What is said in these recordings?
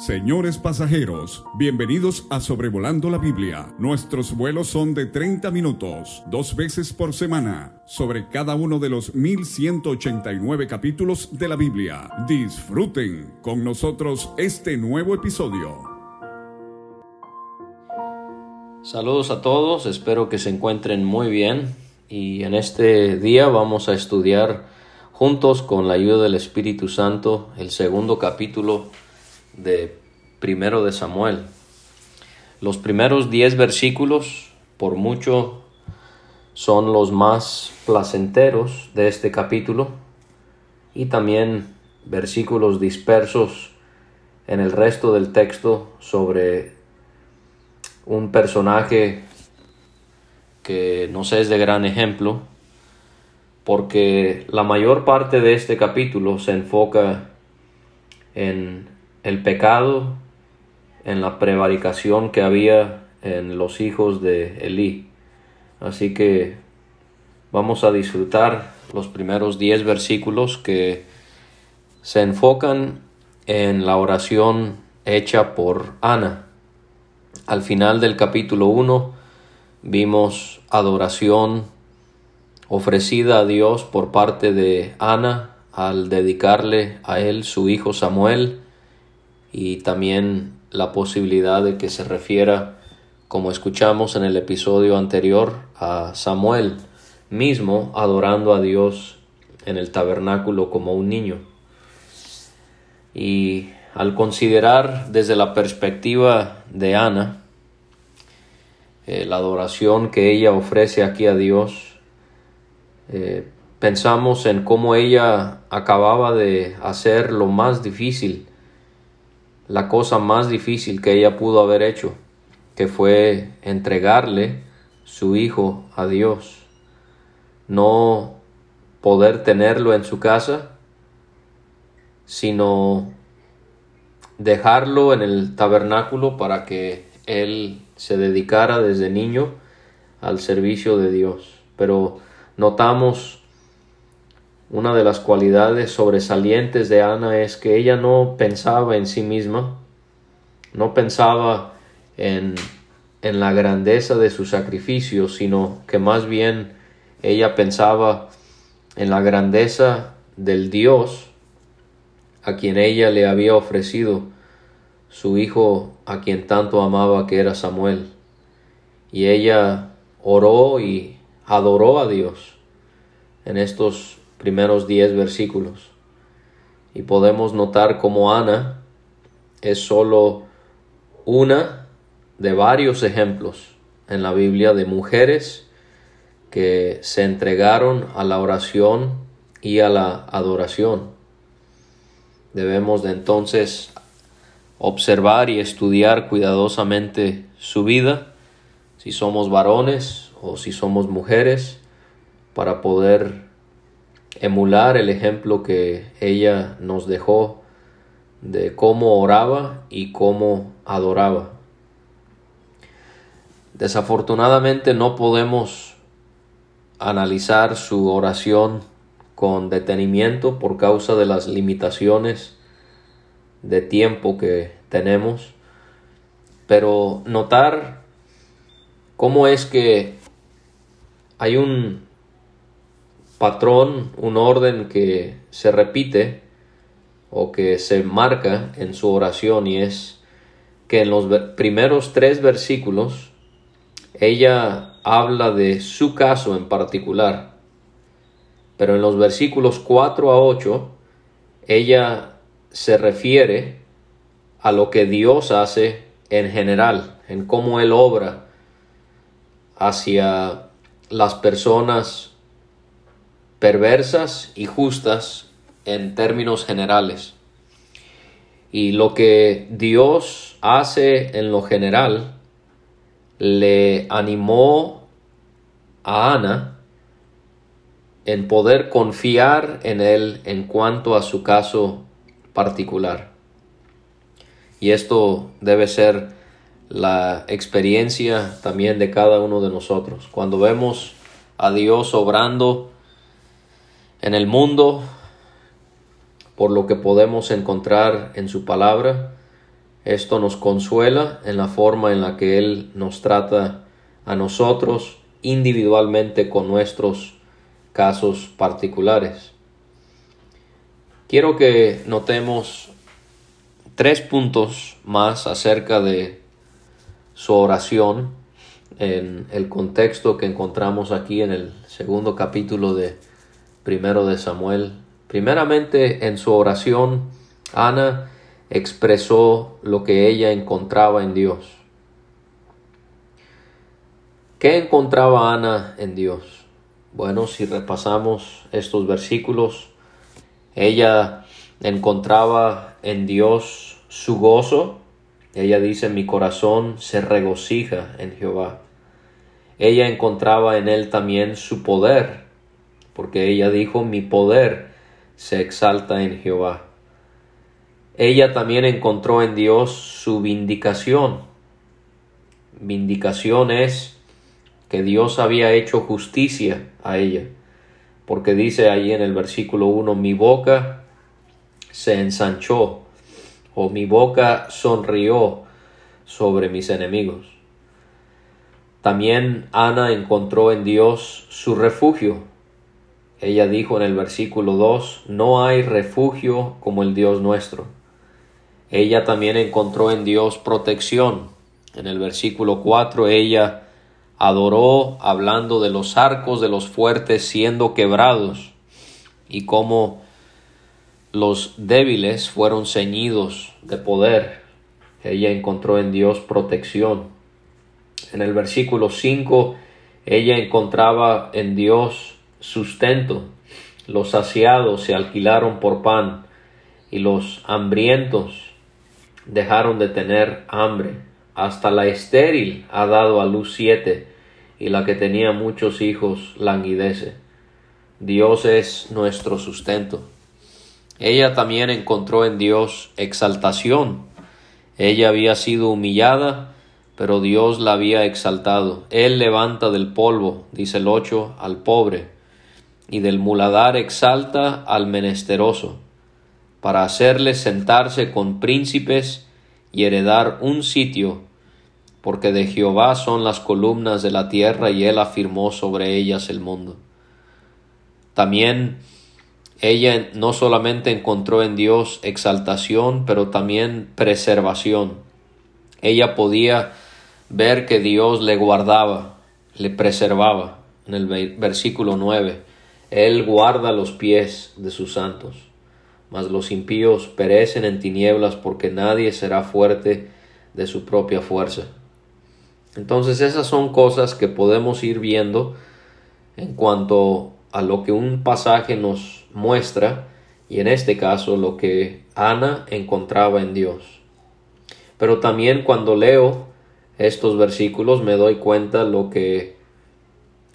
Señores pasajeros, bienvenidos a Sobrevolando la Biblia. Nuestros vuelos son de 30 minutos, dos veces por semana, sobre cada uno de los 1189 capítulos de la Biblia. Disfruten con nosotros este nuevo episodio. Saludos a todos, espero que se encuentren muy bien y en este día vamos a estudiar juntos con la ayuda del Espíritu Santo el segundo capítulo de primero de Samuel. Los primeros diez versículos, por mucho, son los más placenteros de este capítulo y también versículos dispersos en el resto del texto sobre un personaje que nos es de gran ejemplo, porque la mayor parte de este capítulo se enfoca en el pecado, en la prevaricación que había en los hijos de Elí. Así que vamos a disfrutar los primeros diez versículos que se enfocan en la oración hecha por Ana. Al final del capítulo 1 vimos adoración ofrecida a Dios por parte de Ana al dedicarle a él su hijo Samuel y también la posibilidad de que se refiera, como escuchamos en el episodio anterior, a Samuel mismo adorando a Dios en el tabernáculo como un niño. Y al considerar desde la perspectiva de Ana, eh, la adoración que ella ofrece aquí a Dios, eh, pensamos en cómo ella acababa de hacer lo más difícil la cosa más difícil que ella pudo haber hecho, que fue entregarle su hijo a Dios. No poder tenerlo en su casa, sino dejarlo en el tabernáculo para que él se dedicara desde niño al servicio de Dios. Pero notamos una de las cualidades sobresalientes de Ana es que ella no pensaba en sí misma, no pensaba en, en la grandeza de su sacrificio, sino que más bien ella pensaba en la grandeza del Dios a quien ella le había ofrecido su hijo a quien tanto amaba que era Samuel. Y ella oró y adoró a Dios en estos primeros diez versículos. Y podemos notar como Ana es solo una de varios ejemplos en la Biblia de mujeres que se entregaron a la oración y a la adoración. Debemos de entonces observar y estudiar cuidadosamente su vida, si somos varones o si somos mujeres, para poder emular el ejemplo que ella nos dejó de cómo oraba y cómo adoraba. Desafortunadamente no podemos analizar su oración con detenimiento por causa de las limitaciones de tiempo que tenemos, pero notar cómo es que hay un patrón, un orden que se repite o que se marca en su oración y es que en los primeros tres versículos ella habla de su caso en particular, pero en los versículos 4 a 8 ella se refiere a lo que Dios hace en general, en cómo Él obra hacia las personas perversas y justas en términos generales. Y lo que Dios hace en lo general le animó a Ana en poder confiar en Él en cuanto a su caso particular. Y esto debe ser la experiencia también de cada uno de nosotros. Cuando vemos a Dios obrando en el mundo, por lo que podemos encontrar en su palabra, Esto nos consuela en la forma en la que Él nos trata a nosotros individualmente con nuestros casos particulares. Quiero que notemos tres puntos más acerca de su oración en el contexto que encontramos aquí en el segundo capítulo de primero de Samuel. Primeramente en su oración, Ana expresó lo que ella encontraba en Dios. ¿Qué encontraba Ana en Dios? Bueno, si repasamos estos versículos, ella encontraba en Dios su gozo. Ella dice, mi corazón se regocija en Jehová. Ella encontraba en él también su poder, porque ella dijo, mi poder se exalta en Jehová. Ella también encontró en Dios su vindicación. Vindicación es que Dios había hecho justicia a ella, porque dice ahí en el versículo 1, mi boca se ensanchó o mi boca sonrió sobre mis enemigos. También Ana encontró en Dios su refugio. Ella dijo en el versículo 2, no hay refugio como el Dios nuestro. Ella también encontró en Dios protección. En el versículo 4 ella adoró hablando de los arcos de los fuertes siendo quebrados y cómo los débiles fueron ceñidos de poder. Ella encontró en Dios protección. En el versículo 5 ella encontraba en Dios sustento. Los saciados se alquilaron por pan y los hambrientos dejaron de tener hambre. Hasta la estéril ha dado a luz siete, y la que tenía muchos hijos languidece. Dios es nuestro sustento. Ella también encontró en Dios exaltación. Ella había sido humillada, pero Dios la había exaltado. Él levanta del polvo, dice el ocho, al pobre, y del muladar exalta al menesteroso para hacerles sentarse con príncipes y heredar un sitio, porque de Jehová son las columnas de la tierra y él afirmó sobre ellas el mundo. También ella no solamente encontró en Dios exaltación, pero también preservación. Ella podía ver que Dios le guardaba, le preservaba. En el versículo 9, Él guarda los pies de sus santos mas los impíos perecen en tinieblas porque nadie será fuerte de su propia fuerza. Entonces esas son cosas que podemos ir viendo en cuanto a lo que un pasaje nos muestra y en este caso lo que Ana encontraba en Dios. Pero también cuando leo estos versículos me doy cuenta lo que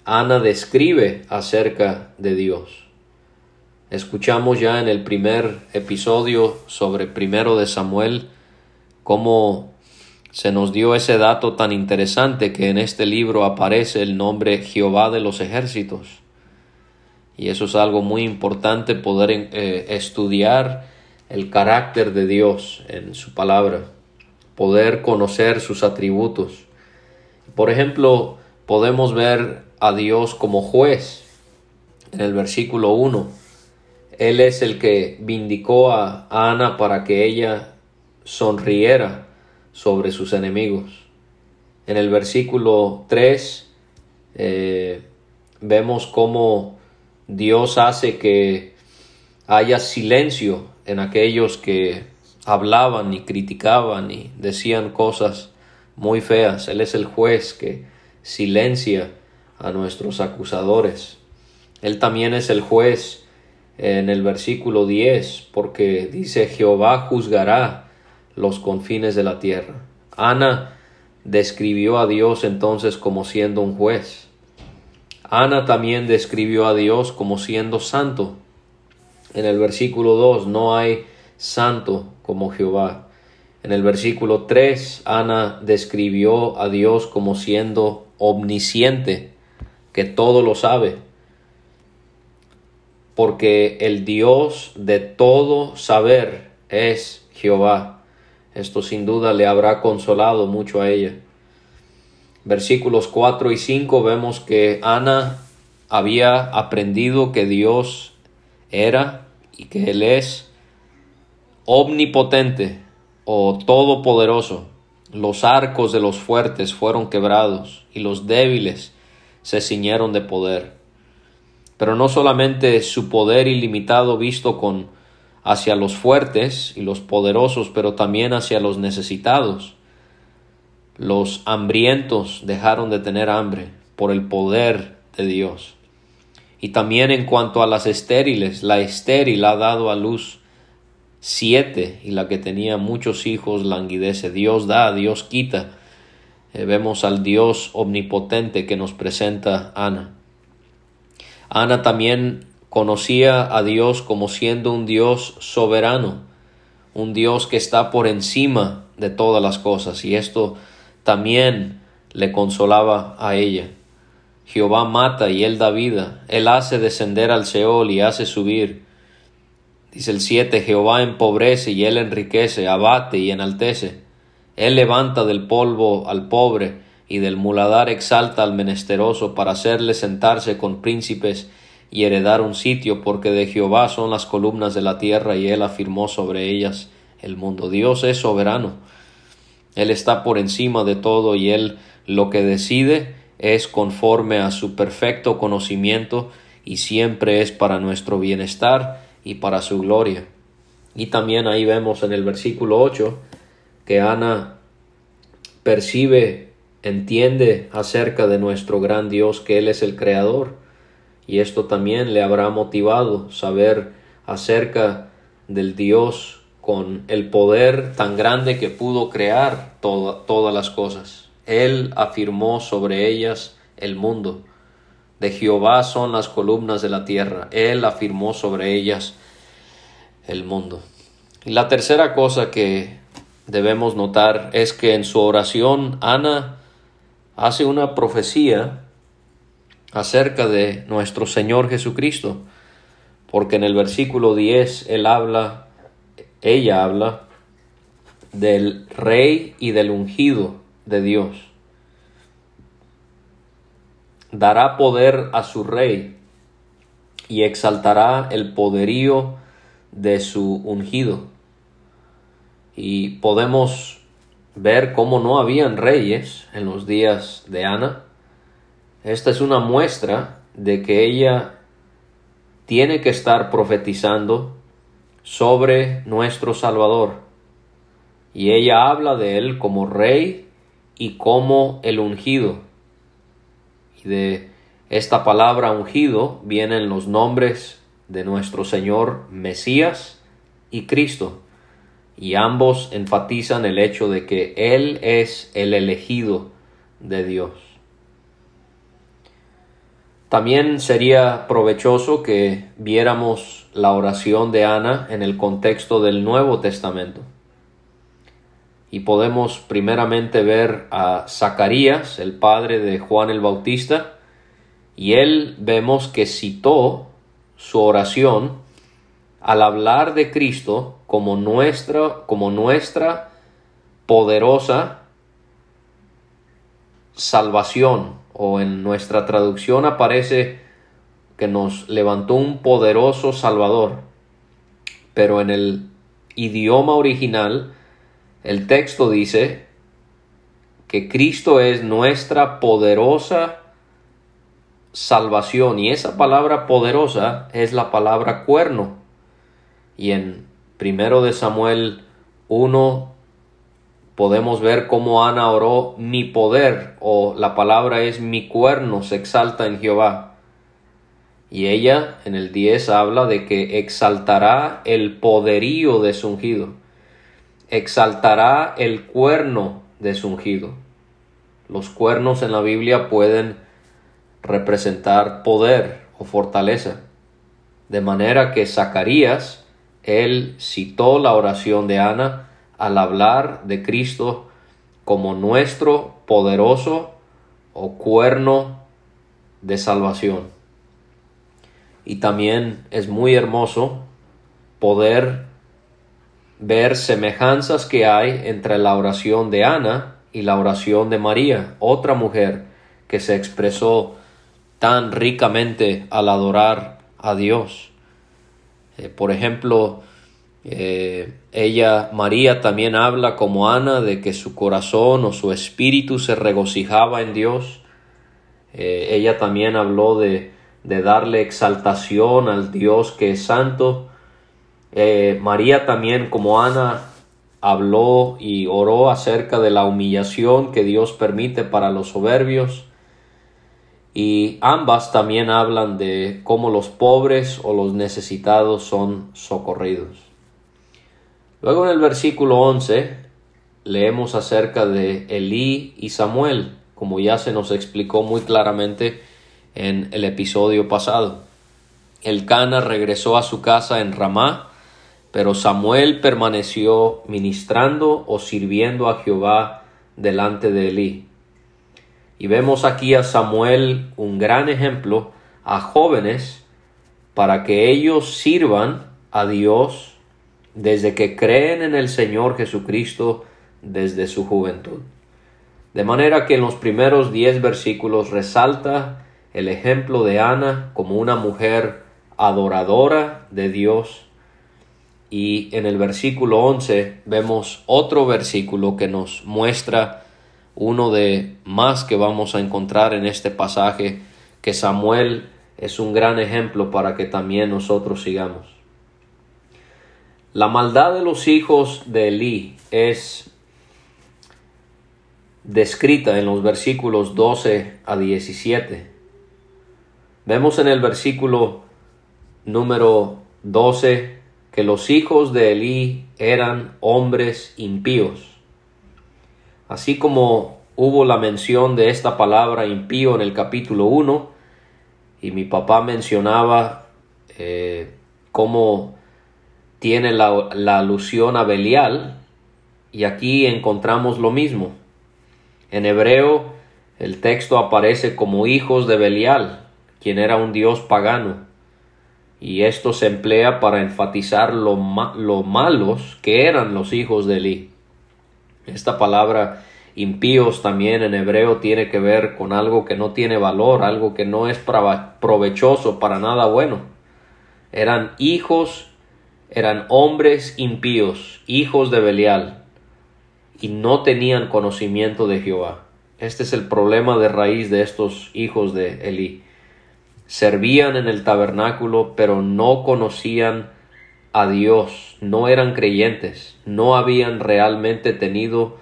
Ana describe acerca de Dios. Escuchamos ya en el primer episodio sobre primero de Samuel cómo se nos dio ese dato tan interesante que en este libro aparece el nombre Jehová de los ejércitos. Y eso es algo muy importante poder eh, estudiar el carácter de Dios en su palabra, poder conocer sus atributos. Por ejemplo, podemos ver a Dios como juez en el versículo 1 él es el que vindicó a Ana para que ella sonriera sobre sus enemigos. En el versículo 3 eh, vemos cómo Dios hace que haya silencio en aquellos que hablaban y criticaban y decían cosas muy feas. Él es el juez que silencia a nuestros acusadores. Él también es el juez en el versículo 10, porque dice Jehová juzgará los confines de la tierra. Ana describió a Dios entonces como siendo un juez. Ana también describió a Dios como siendo santo. En el versículo 2 no hay santo como Jehová. En el versículo 3 Ana describió a Dios como siendo omnisciente, que todo lo sabe porque el Dios de todo saber es Jehová. Esto sin duda le habrá consolado mucho a ella. Versículos 4 y 5 vemos que Ana había aprendido que Dios era y que Él es omnipotente o todopoderoso. Los arcos de los fuertes fueron quebrados y los débiles se ciñeron de poder. Pero no solamente su poder ilimitado visto con hacia los fuertes y los poderosos, pero también hacia los necesitados. Los hambrientos dejaron de tener hambre por el poder de Dios. Y también en cuanto a las estériles, la estéril ha dado a luz siete y la que tenía muchos hijos languidece. Dios da, Dios quita. Eh, vemos al Dios omnipotente que nos presenta Ana. Ana también conocía a Dios como siendo un Dios soberano, un Dios que está por encima de todas las cosas, y esto también le consolaba a ella. Jehová mata y él da vida, él hace descender al Seol y hace subir. Dice el 7, Jehová empobrece y él enriquece, abate y enaltece. Él levanta del polvo al pobre y del muladar exalta al menesteroso para hacerle sentarse con príncipes y heredar un sitio, porque de Jehová son las columnas de la tierra y él afirmó sobre ellas el mundo. Dios es soberano. Él está por encima de todo y él lo que decide es conforme a su perfecto conocimiento y siempre es para nuestro bienestar y para su gloria. Y también ahí vemos en el versículo 8 que Ana percibe, entiende acerca de nuestro gran Dios que Él es el Creador y esto también le habrá motivado saber acerca del Dios con el poder tan grande que pudo crear todas las cosas. Él afirmó sobre ellas el mundo. De Jehová son las columnas de la tierra. Él afirmó sobre ellas el mundo. Y la tercera cosa que debemos notar es que en su oración Ana hace una profecía acerca de nuestro Señor Jesucristo, porque en el versículo 10 él habla, ella habla del rey y del ungido de Dios. Dará poder a su rey y exaltará el poderío de su ungido. Y podemos ver cómo no habían reyes en los días de Ana, esta es una muestra de que ella tiene que estar profetizando sobre nuestro Salvador. Y ella habla de él como rey y como el ungido. Y de esta palabra ungido vienen los nombres de nuestro Señor Mesías y Cristo. Y ambos enfatizan el hecho de que Él es el elegido de Dios. También sería provechoso que viéramos la oración de Ana en el contexto del Nuevo Testamento. Y podemos primeramente ver a Zacarías, el padre de Juan el Bautista, y él vemos que citó su oración al hablar de Cristo como nuestra, como nuestra poderosa salvación o en nuestra traducción aparece que nos levantó un poderoso Salvador. Pero en el idioma original el texto dice que Cristo es nuestra poderosa salvación y esa palabra poderosa es la palabra cuerno. Y en primero de Samuel 1 podemos ver cómo Ana oró mi poder o la palabra es mi cuerno se exalta en Jehová. Y ella en el 10 habla de que exaltará el poderío de su ungido. Exaltará el cuerno de su ungido. Los cuernos en la Biblia pueden representar poder o fortaleza. De manera que Zacarías, él citó la oración de Ana al hablar de Cristo como nuestro poderoso o cuerno de salvación. Y también es muy hermoso poder ver semejanzas que hay entre la oración de Ana y la oración de María, otra mujer que se expresó tan ricamente al adorar a Dios. Eh, por ejemplo, eh, ella, María, también habla como Ana de que su corazón o su espíritu se regocijaba en Dios. Eh, ella también habló de, de, darle exaltación al Dios que es santo. María también, como Ana, habló y oró acerca de la humillación que Dios permite para los soberbios y ambas también hablan de cómo los pobres o los necesitados son socorridos. Luego en el versículo 11 leemos acerca de Elí y Samuel, como ya se nos explicó muy claramente en el episodio pasado. El Cana regresó a su casa en Ramá, pero Samuel permaneció ministrando o sirviendo a Jehová delante de Elí. Y vemos aquí a Samuel un gran ejemplo a jóvenes para que ellos sirvan a Dios desde que creen en el Señor Jesucristo desde su juventud. De manera que en los primeros diez versículos resalta el ejemplo de Ana como una mujer adoradora de Dios y en el versículo 11 vemos otro versículo que nos muestra uno de más que vamos a encontrar en este pasaje, que Samuel es un gran ejemplo para que también nosotros sigamos. La maldad de los hijos de Elí es descrita en los versículos 12 a 17. Vemos en el versículo número 12 que los hijos de Elí eran hombres impíos Así como hubo la mención de esta palabra impío en el capítulo 1, y mi papá mencionaba eh, cómo tiene la, alusión a Belial, y aquí encontramos lo mismo. En hebreo el texto aparece como hijos de Belial, quien era un dios pagano, y esto se emplea para enfatizar lo, lo malos que eran los hijos de Eli. Esta palabra impíos también en hebreo tiene que ver con algo que no tiene valor, algo que no es provechoso para nada bueno. Eran hijos, eran hombres impíos, hijos de Belial, y no tenían conocimiento de Jehová. Este es el problema de raíz de estos hijos de Elí. Servían en el tabernáculo, pero no conocían a Dios, no eran creyentes, no habían realmente tenido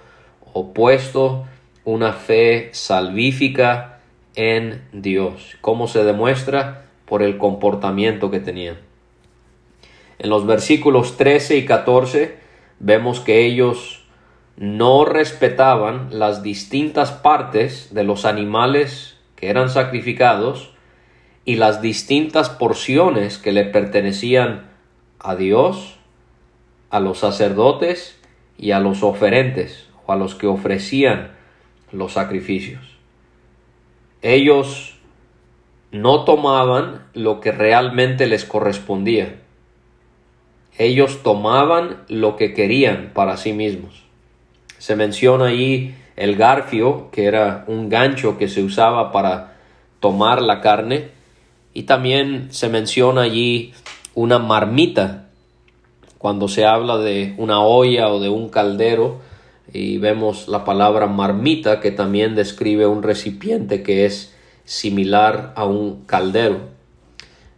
opuesto una fe salvífica en Dios. ¿Cómo se demuestra? Por el comportamiento que tenían. En los versículos 13 y 14 vemos que ellos no respetaban las distintas partes de los animales que eran sacrificados y las distintas porciones que le pertenecían a Dios, a los sacerdotes y a los oferentes o a los que ofrecían los sacrificios. Ellos no tomaban lo que realmente les correspondía. Ellos tomaban lo que querían para sí mismos. Se menciona ahí el garfio, que era un gancho que se usaba para tomar la carne, y también se menciona allí una marmita, cuando se habla de una olla o de un caldero, y vemos la palabra marmita que también describe un recipiente que es similar a un caldero.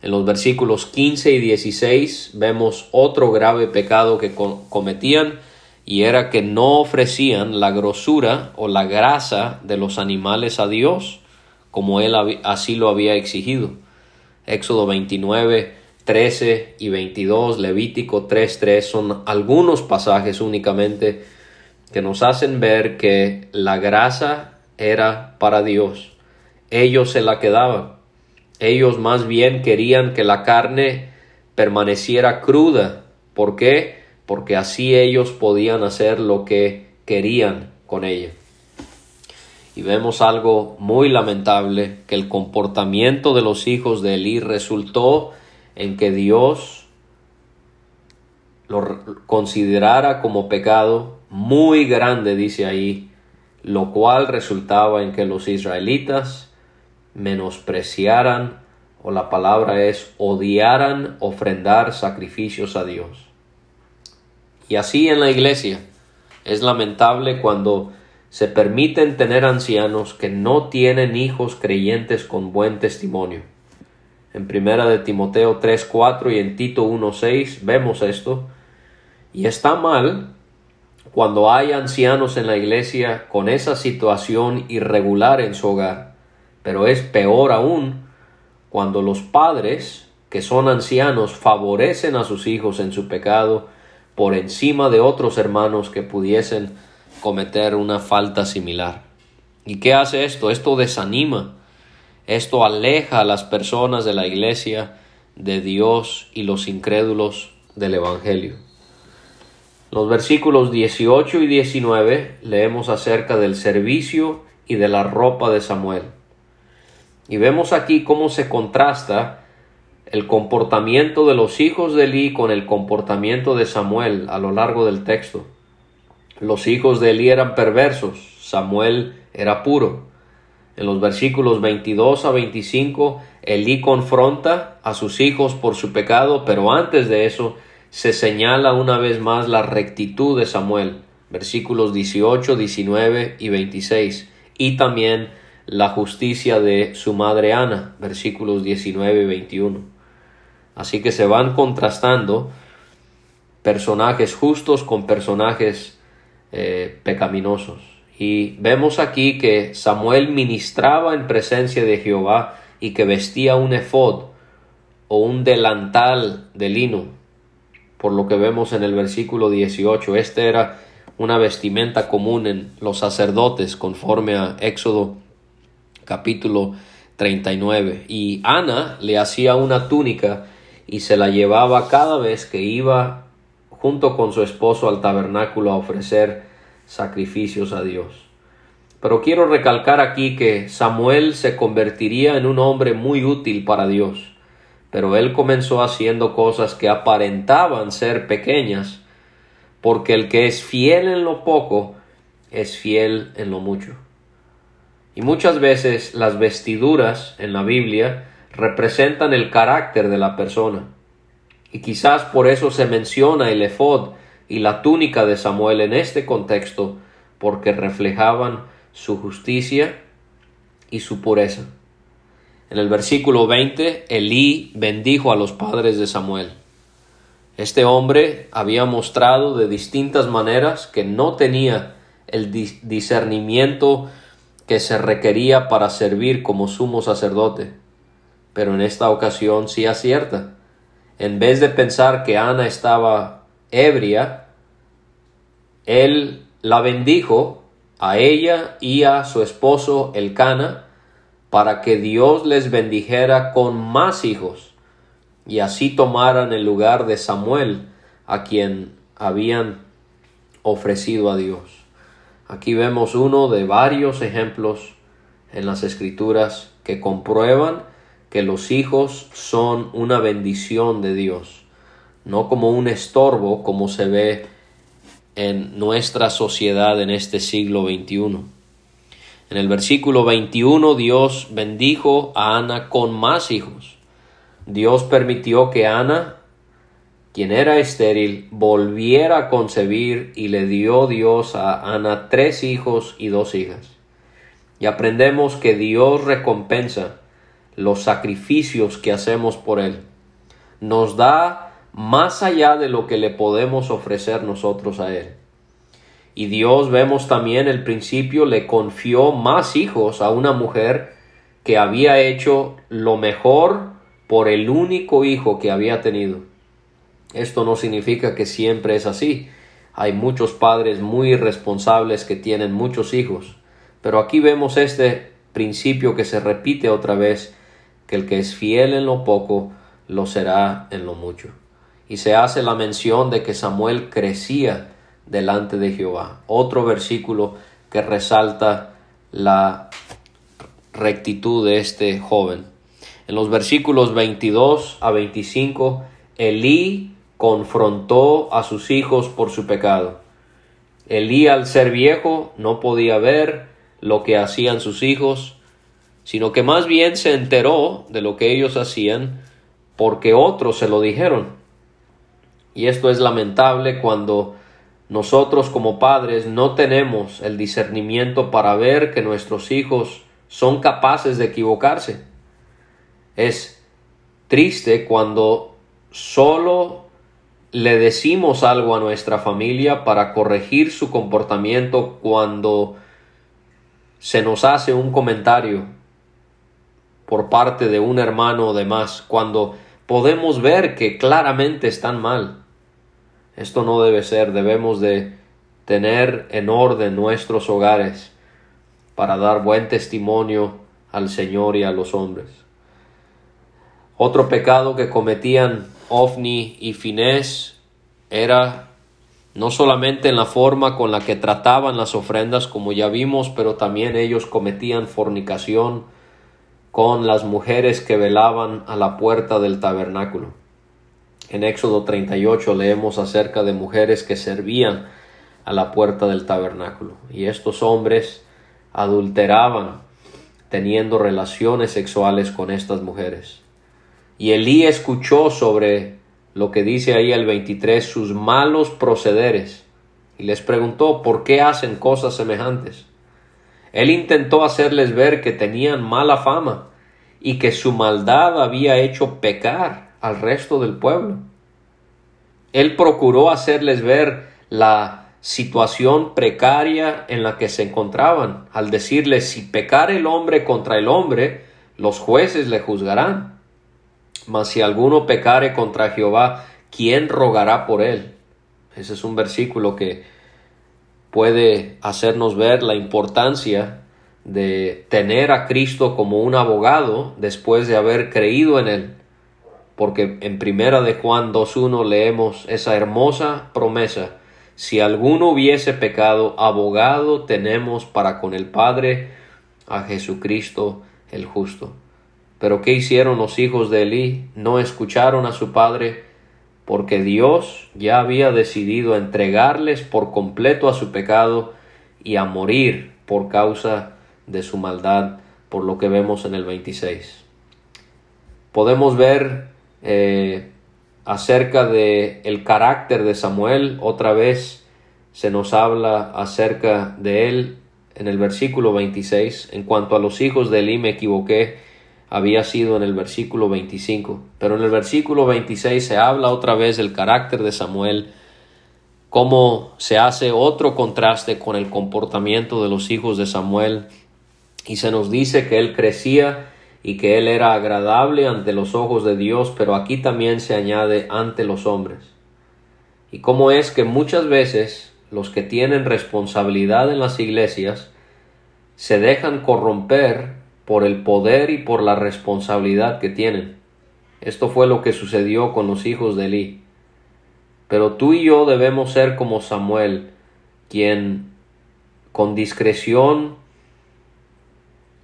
En los versículos 15 y 16 vemos otro grave pecado que cometían y era que no ofrecían la grosura o la grasa de los animales a Dios como él así lo había exigido. Éxodo 29 13 y 22, Levítico 3.3 son algunos pasajes únicamente que nos hacen ver que la grasa era para Dios. Ellos se la quedaban. Ellos más bien querían que la carne permaneciera cruda. ¿Por qué? Porque así ellos podían hacer lo que querían con ella. Y vemos algo muy lamentable, que el comportamiento de los hijos de Elí resultó en que Dios lo considerara como pecado muy grande, dice ahí, lo cual resultaba en que los israelitas menospreciaran, o la palabra es odiaran ofrendar sacrificios a Dios. Y así en la iglesia es lamentable cuando se permiten tener ancianos que no tienen hijos creyentes con buen testimonio. En primera de Timoteo 3:4 y en Tito 1:6 vemos esto. Y está mal cuando hay ancianos en la iglesia con esa situación irregular en su hogar, pero es peor aún cuando los padres, que son ancianos, favorecen a sus hijos en su pecado por encima de otros hermanos que pudiesen cometer una falta similar. ¿Y qué hace esto? Esto desanima, esto aleja a las personas de la iglesia de Dios y los incrédulos del Evangelio. Los versículos 18 y 19 leemos acerca del servicio y de la ropa de Samuel. Y vemos aquí cómo se contrasta el comportamiento de los hijos de Eli con el comportamiento de Samuel a lo largo del texto. Los hijos de Eli eran perversos, Samuel era puro. En los versículos 22 a 25, Elí confronta a sus hijos por su pecado, pero antes de eso, se señala una vez más la rectitud de Samuel, versículos 18, 19 y 26, y también la justicia de su madre Ana, versículos 19 y 21. Así que se van contrastando personajes justos con personajes eh, pecaminosos. Y vemos aquí que Samuel ministraba en presencia de Jehová y que vestía un efod o un delantal de lino, por lo que vemos en el versículo 18. Este era una vestimenta común en los sacerdotes conforme a Éxodo capítulo 39. Y Ana le hacía una túnica y se la llevaba cada vez que iba junto con su esposo al tabernáculo a ofrecer sacrificios a Dios. Pero quiero recalcar aquí que Samuel se convertiría en un hombre muy útil para Dios pero él comenzó haciendo cosas que aparentaban ser pequeñas, porque el que es fiel en lo poco es fiel en lo mucho. Y muchas veces las vestiduras en la Biblia representan el carácter de la persona. Y quizás por eso se menciona el efod y la túnica de Samuel en este contexto, porque reflejaban su justicia y su pureza. En el versículo 20, Elí bendijo a los padres de Samuel. Este hombre había mostrado de distintas maneras que no tenía el discernimiento que se requería para servir como sumo sacerdote. Pero en esta ocasión sí acierta. En vez de pensar que Ana estaba él la bendijo a ella y a su esposo Elcana para que Dios les bendijera con más hijos, y así tomaran el lugar de Samuel, a quien habían ofrecido a Dios. Aquí vemos uno de varios ejemplos en las escrituras que comprueban que los hijos son una bendición de Dios, no como un estorbo como se ve en nuestra sociedad en este siglo XXI. En el versículo 21 Dios bendijo a Ana con más hijos. Dios permitió que Ana, quien era estéril, volviera a concebir y le dio Dios a Ana tres hijos y dos hijas. Y aprendemos que Dios recompensa los sacrificios que hacemos por Él. Nos da más allá de lo que le podemos ofrecer nosotros a Él. Y Dios vemos también el principio le confió más hijos a una mujer que había hecho lo mejor por el único hijo que había tenido. Esto no significa que siempre es así. Hay muchos padres muy irresponsables que tienen muchos hijos. Pero aquí vemos este principio que se repite otra vez, que el que es fiel en lo poco, lo será en lo mucho. Y se hace la mención de que Samuel crecía delante de Jehová. Otro versículo que resalta la rectitud de este joven. En los versículos 22 a 25, Elí confrontó a sus hijos por su pecado. Elí al ser viejo no podía ver lo que hacían sus hijos, sino que más bien se enteró de lo que ellos hacían porque otros se lo dijeron. Y esto es lamentable cuando nosotros como padres no tenemos el discernimiento para ver que nuestros hijos son capaces de equivocarse. Es triste cuando solo le decimos algo a nuestra familia para corregir su comportamiento cuando se nos hace un comentario por parte de un hermano o demás, cuando podemos ver que claramente están mal. Esto no debe ser, debemos de tener en orden nuestros hogares para dar buen testimonio al Señor y a los hombres. Otro pecado que cometían Ofni y Finés era no solamente en la forma con la que trataban las ofrendas, como ya vimos, pero también ellos cometían fornicación con las mujeres que velaban a la puerta del tabernáculo. En Éxodo 38 leemos acerca de mujeres que servían a la puerta del tabernáculo. Y estos hombres adulteraban teniendo relaciones sexuales con estas mujeres. Y Elí escuchó sobre lo que dice ahí el 23, sus malos procederes, y les preguntó por qué hacen cosas semejantes. Él intentó hacerles ver que tenían mala fama y que su maldad había hecho pecar al resto del pueblo. Él procuró hacerles ver la situación precaria en la que se encontraban, al decirles si pecar el hombre contra el hombre, los jueces le juzgarán. Mas si alguno pecare contra Jehová, ¿quién rogará por él? Ese es un versículo que puede hacernos ver la importancia de tener a Cristo como un abogado después de haber creído en él. Porque en primera de Juan 2.1 leemos esa hermosa promesa si alguno hubiese pecado, abogado tenemos para con el Padre a Jesucristo el justo. Pero ¿qué hicieron los hijos de Elí? No escucharon a su padre porque Dios ya había decidido entregarles por completo a su pecado y a morir por causa de su maldad, por lo que vemos en el 26. Podemos ver eh, acerca de el carácter de Samuel, otra vez se nos habla acerca de él en el versículo 26. En cuanto a los hijos de Eli me equivoqué, había sido en el versículo 25. Pero en el versículo 26 se habla otra vez del carácter de Samuel, cómo se hace otro contraste con el comportamiento de los hijos de Samuel y se nos dice que él crecía y que él era agradable ante los ojos de Dios, pero aquí también se añade ante los hombres. Y cómo es que muchas veces los que tienen responsabilidad en las iglesias se dejan corromper por el poder y por la responsabilidad que tienen. Esto fue lo que sucedió con los hijos de Eli. Pero tú y yo debemos ser como Samuel, quien con discreción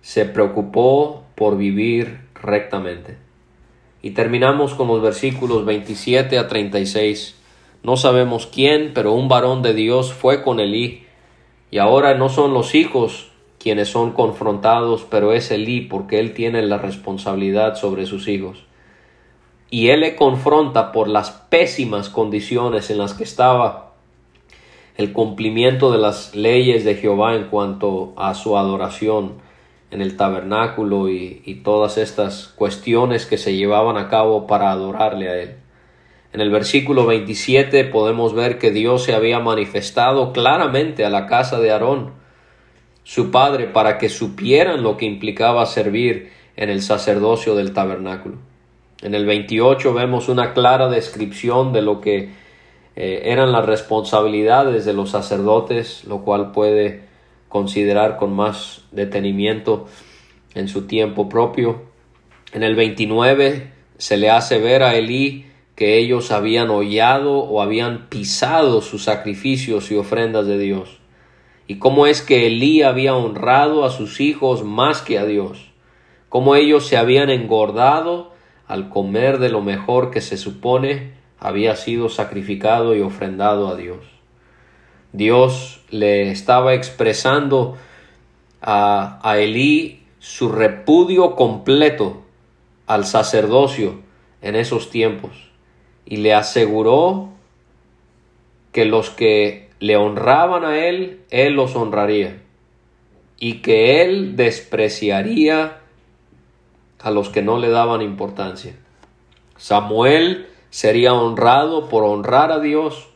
se preocupó por vivir rectamente. Y terminamos con los versículos 27 a 36. No sabemos quién, pero un varón de Dios fue con Elí. Y ahora no son los hijos quienes son confrontados, pero es Elí porque él tiene la responsabilidad sobre sus hijos. Y él le confronta por las pésimas condiciones en las que estaba el cumplimiento de las leyes de Jehová en cuanto a su adoración en el tabernáculo y, todas estas cuestiones que se llevaban a cabo para adorarle a él. En el versículo 27 podemos ver que Dios se había manifestado claramente a la casa de Aarón, su padre, para que supieran lo que implicaba servir en el sacerdocio del tabernáculo. En el 28 vemos una clara descripción de lo que eh, eran las responsabilidades de los sacerdotes, lo cual puede considerar con más detenimiento en su tiempo propio. En el 29 se le hace ver a Elí que ellos habían hollado o habían pisado sus sacrificios y ofrendas de Dios. Y cómo es que Elí había honrado a sus hijos más que a Dios. Cómo ellos se habían engordado al comer de lo mejor que se supone había sido sacrificado y ofrendado a Dios. Dios le estaba expresando a, a Elí su repudio completo al sacerdocio en esos tiempos y le aseguró que los que le honraban a él, él los honraría y que él despreciaría a los que no le daban importancia. Samuel sería honrado por honrar a Dios.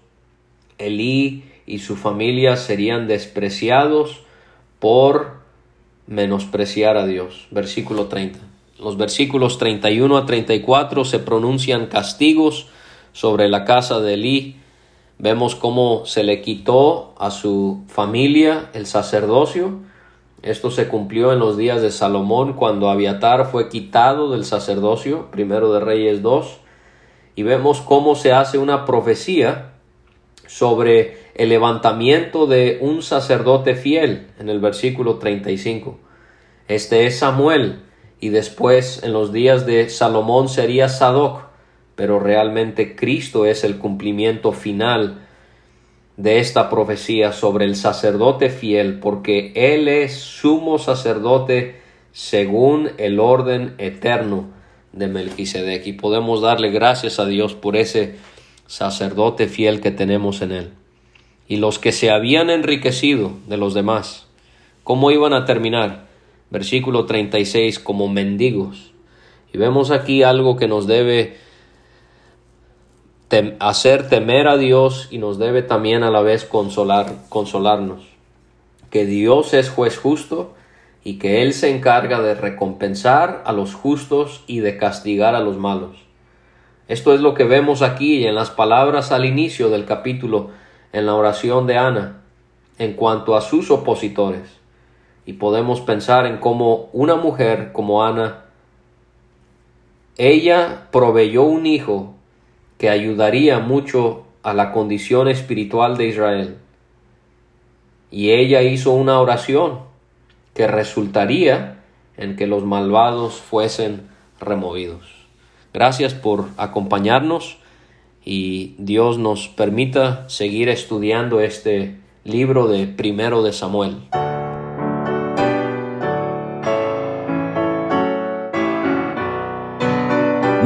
Elí y su familia serían despreciados por menospreciar a Dios. Versículo 30. Los versículos 31 a 34 se pronuncian castigos sobre la casa de Elí. Vemos cómo se le quitó a su familia el sacerdocio. Esto se cumplió en los días de Salomón cuando Abiatar fue quitado del sacerdocio, primero de Reyes 2. Y vemos cómo se hace una profecía sobre el levantamiento de un sacerdote fiel en el versículo 35. Este es Samuel, y después en los días de Salomón sería Sadoc, pero realmente Cristo es el cumplimiento final de esta profecía sobre el sacerdote fiel, porque Él es sumo sacerdote según el orden eterno de Melquisedec. Y podemos darle gracias a Dios por ese sacerdote fiel que tenemos en Él. Y los que se habían enriquecido de los demás, ¿cómo iban a terminar? versículo 36, como mendigos. Y vemos aquí algo que nos debe hacer temer a Dios y nos debe también a la vez consolar, consolarnos. Que Dios es juez justo y que Él se encarga de recompensar a los justos y de castigar a los malos. Esto es lo que vemos aquí en las palabras al inicio del capítulo en la oración de Ana en cuanto a sus opositores y podemos pensar en cómo una mujer como Ana, ella proveyó un hijo que ayudaría mucho a la condición espiritual de Israel. Y ella hizo una oración que resultaría en que los malvados fuesen removidos. Gracias por acompañarnos y Dios nos permita seguir estudiando este libro de primero de Samuel.